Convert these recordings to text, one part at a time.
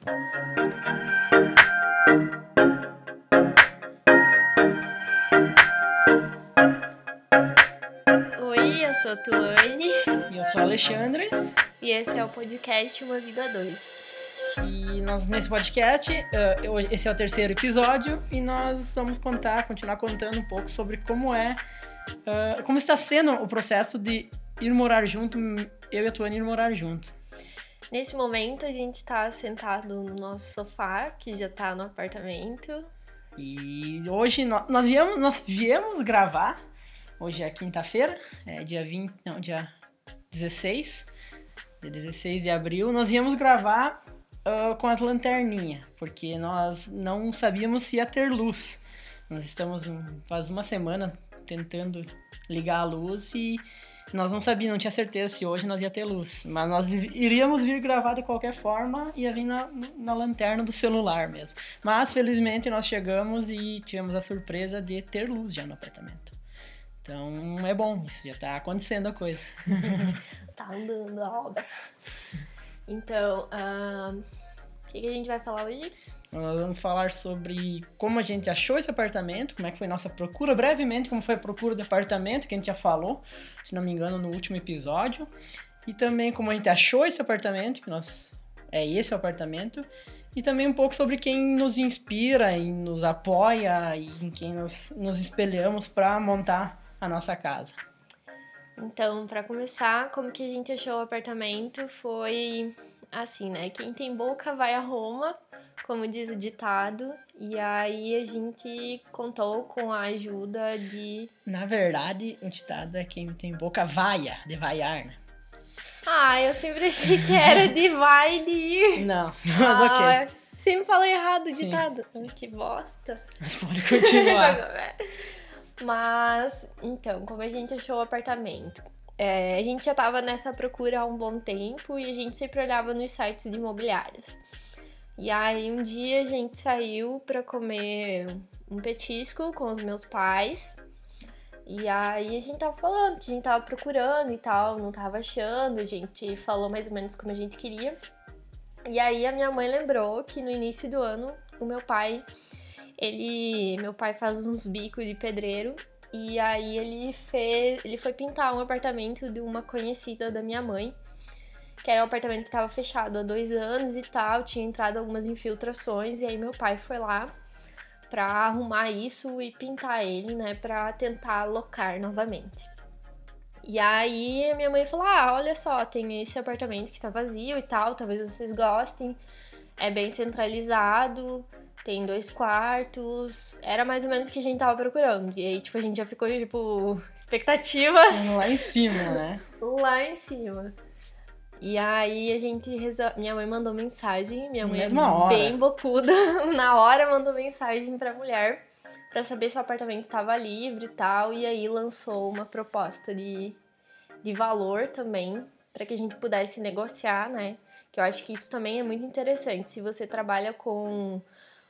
Oi, eu sou a Tuane E eu sou o Alexandre. e esse é o podcast Uma Vida 2. E nós, nesse podcast, eh, esse é o terceiro episódio, e nós vamos contar, continuar contando um pouco sobre como é, eh, como está sendo o processo de ir morar junto, eu e a Tuane ir morar junto. Nesse momento a gente tá sentado no nosso sofá, que já tá no apartamento. E hoje nós, nós viemos, nós viemos gravar, hoje é quinta-feira, é dia 20, não, dia 16, dia 16 de abril, nós viemos gravar ah, com as lanterninhas, porque nós não sabíamos se ia ter luz. Nós estamos faz uma semana tentando ligar a luz e nós não sabíamos, não tinha certeza se hoje nós ia ter luz. Mas nós iríamos vir gravar de qualquer forma, ia vir na, na lanterna do celular mesmo. Mas felizmente nós chegamos e tivemos a surpresa de ter luz já no apartamento. Então é bom, isso já tá acontecendo a coisa. Tá andando a obra. Então, ahn, o que, que a gente vai falar hoje? Nós vamos falar sobre como a gente achou esse apartamento, como é que foi nossa procura, brevemente como foi a procura do apartamento, que a gente já falou, se não me engano, no último episódio. E também como a gente achou esse apartamento, que nós é esse o apartamento. E também um pouco sobre quem nos inspira e nos apoia e em quem nos, nos espelhamos para montar a nossa casa. Então, pra começar, como que a gente achou o apartamento foi assim, né? Quem tem boca vai a Roma, como diz o ditado. E aí a gente contou com a ajuda de Na verdade, o ditado é quem tem boca vaia, de vaiar, né? Ah, eu sempre achei que era de vai de ir. Não, mas ok. Ah, sempre falei errado o Sim, ditado. sim. Ai, que bosta. Mas pode continuar. Mas, então, como a gente achou o apartamento? É, a gente já tava nessa procura há um bom tempo e a gente sempre olhava nos sites de imobiliárias. E aí, um dia a gente saiu pra comer um petisco com os meus pais. E aí a gente tava falando a gente tava procurando e tal, não tava achando, a gente falou mais ou menos como a gente queria. E aí a minha mãe lembrou que no início do ano o meu pai, ele, meu pai faz uns bicos de pedreiro e aí ele fez, ele foi pintar um apartamento de uma conhecida da minha mãe, que era um apartamento que estava fechado há dois anos e tal, tinha entrado algumas infiltrações e aí meu pai foi lá pra arrumar isso e pintar ele, né, Pra tentar alocar novamente. E aí minha mãe falou: "Ah, olha só, tem esse apartamento que tá vazio e tal, talvez vocês gostem. É bem centralizado, tem dois quartos. Era mais ou menos o que a gente tava procurando. E aí, tipo, a gente já ficou, tipo, expectativa Lá em cima, né? lá em cima. E aí a gente. Minha mãe mandou mensagem, minha mãe Mesma é hora. bem bocuda. Na hora mandou mensagem pra mulher pra saber se o apartamento estava livre e tal. E aí lançou uma proposta de, de valor também, pra que a gente pudesse negociar, né? Que eu acho que isso também é muito interessante. Se você trabalha com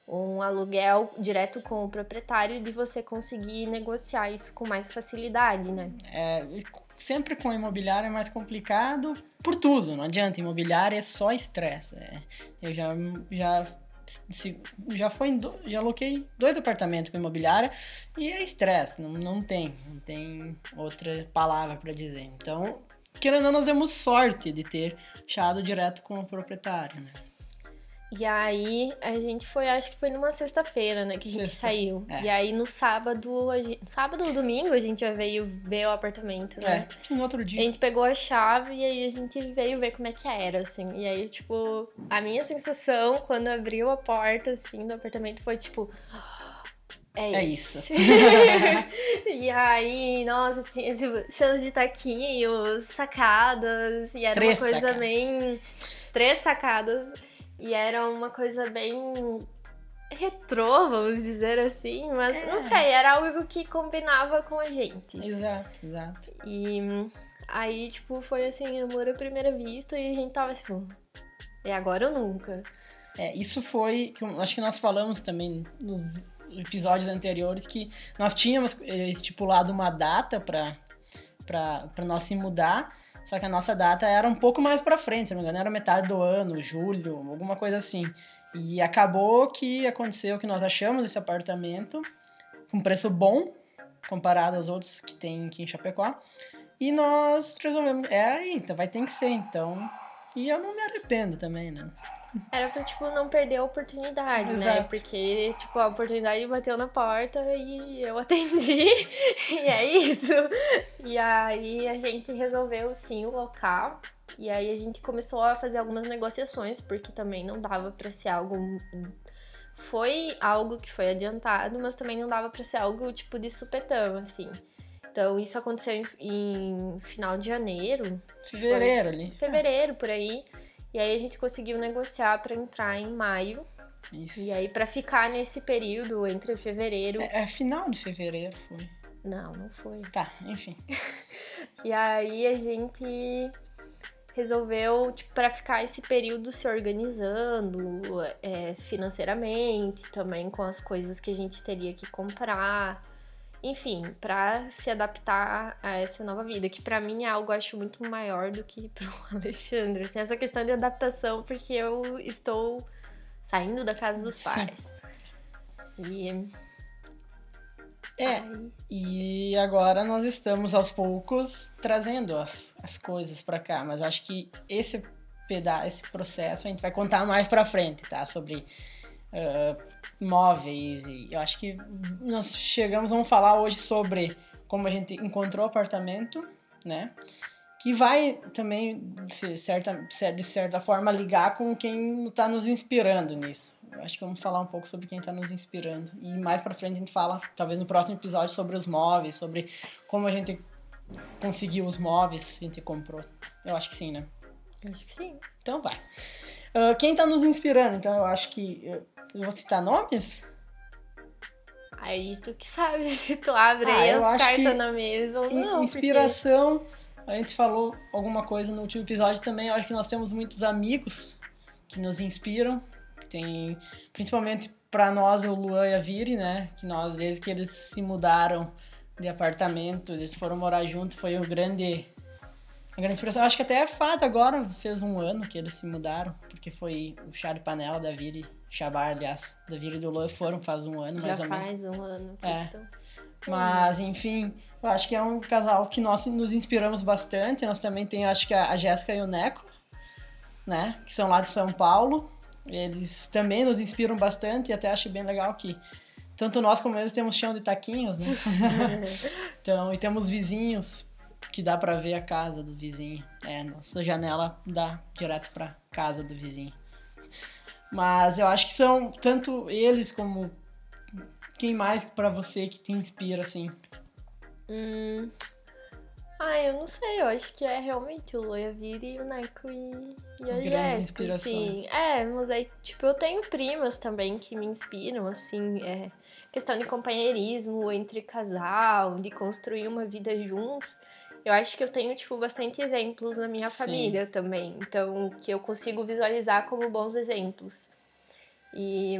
um aluguel direto com o proprietário, de você conseguir negociar isso com mais facilidade, né? É, sempre com imobiliário é mais complicado por tudo, não adianta. Imobiliário é só estresse. é. eu já, já, se- já, foi já aloquei dois apartamentos com imobiliária e é estresse, não, não tem, não tem outra palavra para dizer. Então, querendo ou não, nós temos sorte de ter achado direto com o proprietário, né? E aí, a gente foi, acho que foi numa sexta-feira, né, que a gente Sexta, saiu. é. E aí, no sábado, a gente, sábado ou domingo, a gente já veio ver o apartamento, né? É, sim, no outro A dia. gente pegou a chave e aí a gente veio ver como é que era, assim. E aí, tipo, a minha sensação quando abriu a porta, assim, do apartamento foi tipo. É, É isso. e aí, nossa, tinha, tipo, chãos de taquinhos, sacadas, e era Três uma coisa sacadas. bem. Três sacadas. E era uma coisa bem retrô, vamos dizer assim, mas É. não sei, era algo que combinava com a gente. Exato, exato. E aí, tipo, foi assim, amor à primeira vista e a gente tava tipo, é agora ou nunca. É, isso foi, acho que nós falamos também nos episódios anteriores que nós tínhamos eh, estipulado uma data para para nós se mudar, Só que a nossa data era um pouco mais pra frente, se não me engano, era metade do ano, julho, alguma coisa assim. E acabou que aconteceu que nós achamos esse apartamento com preço bom, comparado aos outros que tem aqui em Chapecó. E nós resolvemos, é aí, então vai ter que ser, então. E eu não me arrependo também, né? Era pra, tipo, não perder a oportunidade, né? Exato. Porque, tipo, a oportunidade bateu na porta e eu atendi. e é isso. E aí a gente resolveu, sim, o local. E aí a gente começou a fazer algumas negociações, porque também não dava pra ser algo. Foi algo que foi adiantado, mas também não dava pra ser algo, tipo, de supetão, assim. Então, isso aconteceu em, em final de janeiro, Fevereiro ali. fevereiro, por aí. E aí a gente conseguiu negociar pra entrar em maio. Isso. E aí, pra ficar nesse período entre fevereiro. É, é final de fevereiro, foi. Não, não foi. Tá, enfim. E aí a gente resolveu, tipo, pra ficar esse período se organizando é, financeiramente, também com as coisas que a gente teria que comprar. Enfim, pra se adaptar a essa nova vida, que pra mim é algo, acho, muito maior do que pro Alexandre. Assim, essa questão de adaptação, porque eu estou saindo da casa dos Sim. pais. E É, e agora nós estamos aos poucos trazendo as, as coisas pra cá, mas acho que esse peda esse processo a gente vai contar mais pra frente, tá? Sobre ah, móveis e eu acho que nós chegamos, vamos falar hoje sobre como a gente encontrou o apartamento, né? Que vai também, de certa, de certa forma, ligar com quem está nos inspirando nisso. Eu acho que vamos falar um pouco sobre quem está nos inspirando. E mais pra frente a gente fala, talvez no próximo episódio, sobre os móveis, sobre como a gente conseguiu os móveis que a gente comprou. Eu acho que sim, né? acho que sim. Então vai. Ah, quem está nos inspirando? Então eu acho que. Eu, vou citar nomes? Aí tu que sabe se tu abre Ah, aí as cartas na mesa ou não. Inspiração. A gente falou alguma coisa no último episódio também. Eu acho que nós temos muitos amigos que nos inspiram. Tem, principalmente para nós, o Luan e a Viri, né? Que nós, desde que eles se mudaram de apartamento, eles foram morar junto, foi o grande. A grande inspiração. Acho que até é fato agora, fez um ano que eles se mudaram, porque foi o chá de panela da Viri, Chabar, aliás, da e do Luan foram faz um ano, Porque mais já ou menos. faz um ano que É. estão. Mas, enfim, eu acho que é um casal que nós nos inspiramos bastante. Nós também tem, acho que a Jéssica e o Neco, né? Que são lá de São Paulo. Eles também nos inspiram bastante e até acho bem legal que tanto nós como eles temos chão de taquinhos, né? então, e temos vizinhos que dá pra ver a casa do vizinho. É, nossa janela dá direto pra casa do vizinho. Mas eu acho que são tanto eles como quem mais pra você que te inspira, assim? Hum. Ah, eu não sei, eu acho que é realmente o Loia Viri, o Neco e, e a Jéssica, assim. É, mas aí, tipo, eu tenho primas também que me inspiram, assim, é, questão de companheirismo entre casal, de construir uma vida juntos. Eu acho que eu tenho, tipo, bastante exemplos na minha Sim. família também, então, que eu consigo visualizar como bons exemplos. E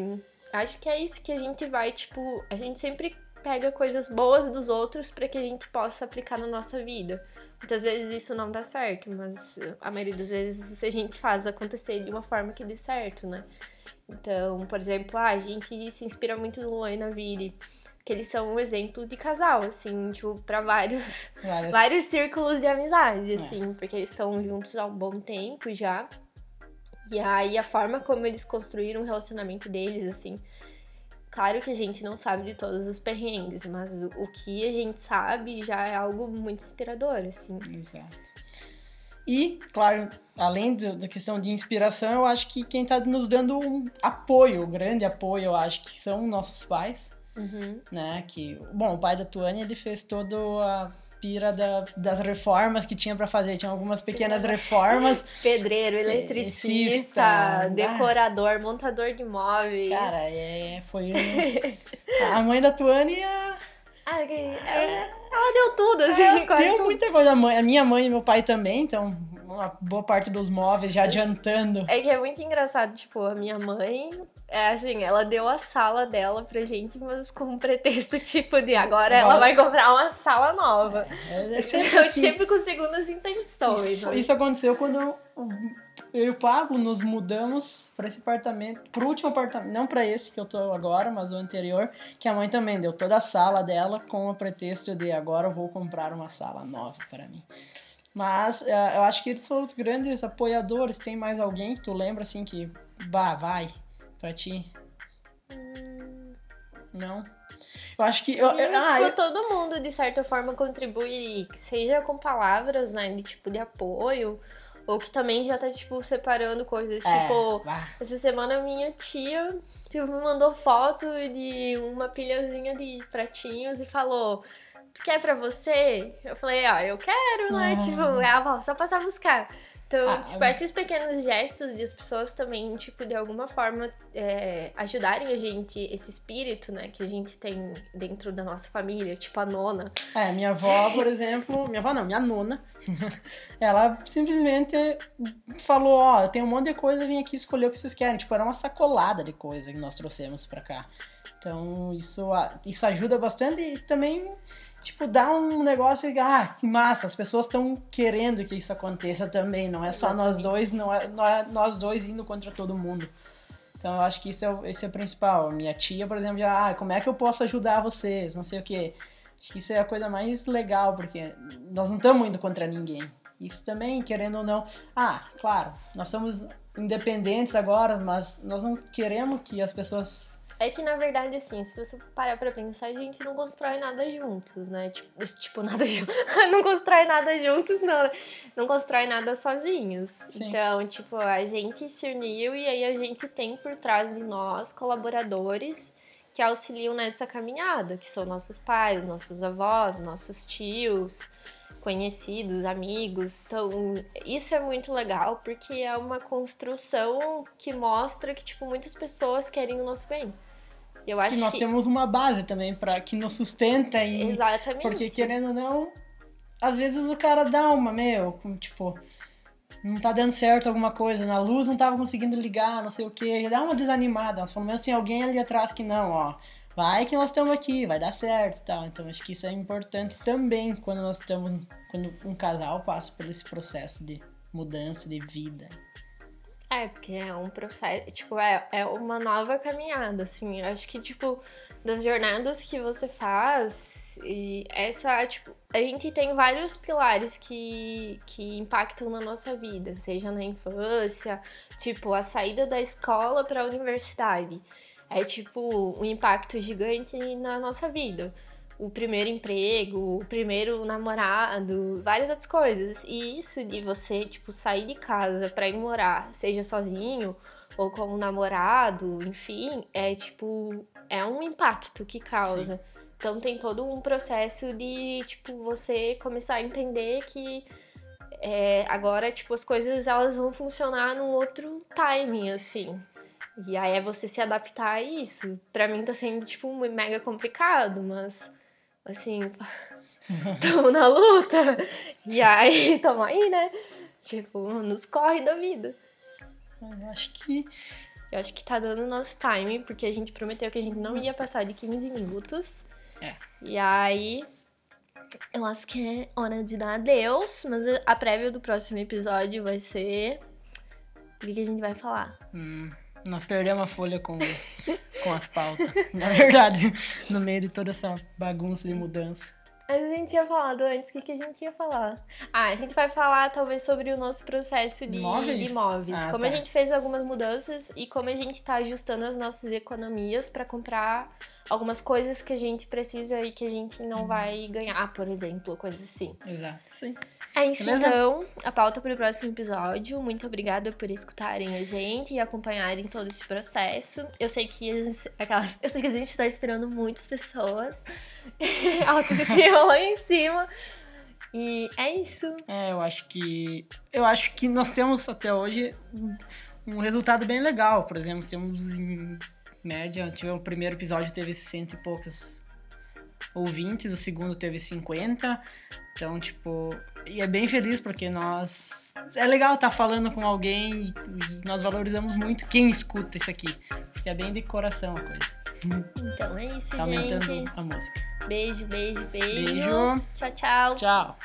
acho que é isso que a gente vai, tipo, a gente sempre pega coisas boas dos outros para que a gente possa aplicar na nossa vida. Muitas vezes isso não dá certo, mas a maioria das vezes a gente faz acontecer de uma forma que dê certo, né? Então, por exemplo, ah, a gente se inspira muito no Luan e na Viri, que eles são um exemplo de casal, assim, tipo, pra vários, Várias vários círculos de amizade, É. assim, porque eles estão juntos há um bom tempo já. E aí a forma como eles construíram o relacionamento deles, assim. Claro que a gente não sabe de todos os perrengues, mas o, que a gente sabe já é algo muito inspirador, assim. Exato. E, claro, além do- da questão de inspiração, eu acho que quem tá nos dando um apoio, um grande apoio, eu acho que são nossos pais, Uhum. né? Que, bom, o pai da Tuane, ele fez toda a pira da- das reformas que tinha pra fazer. Tinha algumas pequenas reformas. Pedreiro, Eletricista, ah. decorador, montador de móveis. Cara, é, foi... a mãe da Tuane a- Ah, que- ela, ela deu tudo, assim, É, quase deu tudo. muita coisa. A, mãe- a minha mãe e meu pai também, então uma boa parte dos móveis, já adiantando. É que é muito engraçado, tipo, a minha mãe, é assim, ela deu a sala dela pra gente, mas com um pretexto, tipo, de agora ela vai comprar uma sala nova. É, é sempre Eu assim. sempre com segundas intenções. Isso, né? isso aconteceu quando eu, eu e o Pablo nos mudamos para esse apartamento, pro último apartamento, não para esse que eu tô agora, mas o anterior, que a mãe também deu toda a sala dela com o pretexto de agora eu vou comprar uma sala nova para mim. Mas eh, eu acho que eles são os grandes apoiadores. Tem mais alguém que tu lembra assim que, bah, vai pra ti? Hum, Não? Eu acho que. Eu, eu- ah, tipo, eu- todo mundo, de certa forma, contribui, seja com palavras, né, de tipo, de apoio, ou que também já tá, tipo, separando coisas, é, tipo... bah. Essa semana minha tia tipo, me mandou foto de uma pilhazinha de pratinhos e falou: Tu quer pra você? Eu falei, ah, eu quero, né? Ah. Tipo, ela falou, só passar a buscar. Então, Ah, tipo, eu- esses pequenos gestos de as pessoas também, tipo, de alguma forma é, ajudarem a gente, esse espírito, né, que a gente tem dentro da nossa família, tipo a nona. É, minha avó, por exemplo, minha avó não, minha nona, ela simplesmente falou, ó, tem um monte de coisa, vim aqui escolher o que vocês querem. Tipo, era uma sacolada de coisa que nós trouxemos pra cá. Então, isso, a- isso ajuda bastante e também, tipo, dá um negócio que, ah, que massa, as pessoas estão querendo que isso aconteça também, não é só nós dois, não é, não é nós dois indo contra todo mundo. Então, eu acho que isso é, esse é o principal. Minha tia, por exemplo, já, ah, como é que eu posso ajudar vocês? Não sei o quê. Acho que isso é a coisa mais legal, porque nós não estamos indo contra ninguém. Isso também, querendo ou não. Ah, claro, nós somos independentes agora, mas nós não queremos que as pessoas. É que, na verdade, assim, se você parar pra pensar, a gente não constrói nada juntos, né? Tipo, tipo nada juntos. não constrói nada juntos, não. né? Não constrói nada sozinhos. Sim. Então, tipo, a gente se uniu e aí a gente tem por trás de nós colaboradores que auxiliam nessa caminhada, que são nossos pais, nossos avós, nossos tios, conhecidos, amigos. Então, isso é muito legal porque é uma construção que mostra que, tipo, muitas pessoas querem o nosso bem. Eu acho Que nós que temos uma base também para que nos sustenta e. Exatamente. Porque querendo ou não, às vezes o cara dá uma, meu, tipo, não tá dando certo alguma coisa, na luz não tava conseguindo ligar, não sei o que, dá uma desanimada, mas pelo menos tem alguém ali atrás que não, ó, vai que nós estamos aqui, vai dar certo e tal. Então acho que isso é importante também quando nós estamos, quando um casal passa por esse processo de mudança de vida. É, porque é um processo, tipo, é, é uma nova caminhada, assim. Eu acho que, tipo, das jornadas que você faz, e essa, tipo, a gente tem vários pilares que, que impactam na nossa vida, seja na infância, tipo, a saída da escola para a universidade. É, tipo, um impacto gigante na nossa vida. O primeiro emprego, o primeiro namorado, várias outras coisas. E isso de você, tipo, sair de casa pra ir morar, seja sozinho ou com um namorado, enfim, é tipo, é um impacto que causa. Então tem todo um processo de, tipo, você começar a entender que é, agora, tipo, as coisas elas vão funcionar num outro timing, assim. E aí é você se adaptar a isso. Pra mim tá sendo, tipo, mega complicado, mas assim, tamo na luta. E aí, tamo aí, né? Tipo, nos corre da vida. Eu acho que Eu acho que tá dando nosso time, porque a gente prometeu que a gente não ia passar de 15 minutos. É. E aí, eu acho que é hora de dar adeus, mas a prévia do próximo episódio vai ser. O que que a gente vai falar? hum, nós perdemos a folha com, com as pautas. Na verdade, no meio de toda essa bagunça de mudança. Mas a gente tinha falado antes, o que, que a gente ia falar? Ah, a gente vai falar talvez sobre o nosso processo de Móveis? de imóveis. Ah, como tá. a gente fez algumas mudanças e como a gente tá ajustando as nossas economias pra comprar algumas coisas que a gente precisa e que a gente não vai ganhar, por exemplo, coisas assim. Exato, sim. É isso Beleza? então, a pauta para o próximo episódio. Muito obrigada por escutarem a gente e acompanharem todo esse processo. Eu sei que a gente, aquelas, eu sei que a gente tá esperando muitas pessoas. Autoestima lá em cima. E é isso. É, eu acho que. Eu acho que nós temos até hoje um- um resultado bem legal. Por exemplo, temos em média, tivemos o primeiro episódio teve cento e poucos ouvintes, o segundo teve 50. Então, tipo, e é bem feliz porque nós. É legal estar tá falando com alguém e nós valorizamos muito quem escuta isso aqui. Porque é bem de coração a coisa. Então é isso, tá gente. a música. Beijo, beijo, beijo. Beijo. Tchau, tchau. Tchau.